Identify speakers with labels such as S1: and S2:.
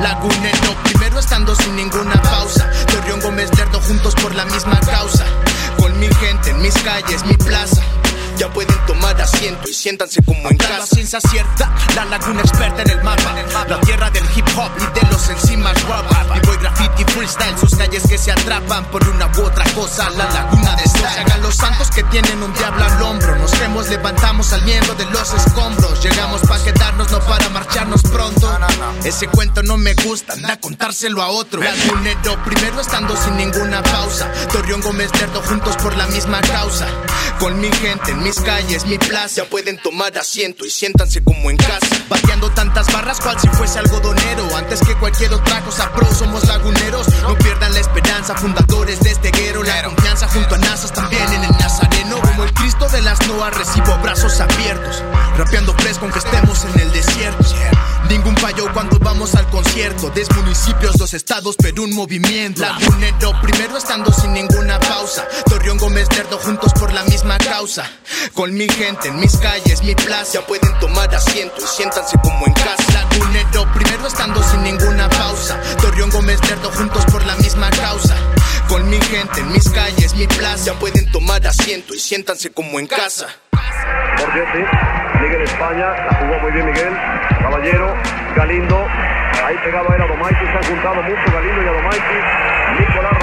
S1: Lagunero, primero estando sin ninguna pausa. Torreón Gómez Lerdo juntos por la misma causa. Con mi gente en mis calles, mi plaza. Ya pueden tomar asiento y siéntanse como en casa. La ciencia cierta, la laguna experta en el mapa. La tierra del hip hop y de los encimas rap. Y voy graffiti freestyle, sus calles que se atrapan por una u otra cosa. La laguna de Se hagan los santos que tienen un diablo al hombro. Nos vemos, levantamos al miembro de los escombros. Llegamos para quedarnos, no para marcharnos pronto. Ese cuento no me gusta, anda a contárselo a otro. Lagunero, primero estando sin ninguna pausa. Torreón Gómez Lerdo juntos por la misma causa. Con mi gente en mis calles, mi plaza. Ya pueden tomar asiento y siéntanse como en casa. Bateando tantas barras cual si fuese algodonero. Antes que cualquier otra cosa pro, somos laguneros. No pierdan la esperanza, fundadores de este guero. La junto a Nazas también en el Nazareno. Como el Cristo de las Noas, recibo brazos abiertos. Rapeando fresco aunque estemos en el desierto. Ningún fallo cuando vamos al concierto. Des municipios, dos estados, pero un movimiento. Lagunero, primero estando sin ninguna pausa. Torreón Gómez Lerdo juntos por la misma causa. Con mi gente en mis calles, mi plaza. Ya pueden tomar asiento y siéntanse como en casa. Lagunero, primero estando sin ninguna pausa. Torreón Gómez Lerdo juntos por. Mi gente en mis calles, mi plaza. Pueden tomar asiento y siéntanse como en casa.
S2: Borgetti, Miguel España, la jugó muy bien Miguel, Caballero, Galindo, ahí pegado a él Adomaitis, se han juntado mucho Galindo y Adomaitis, Nicolás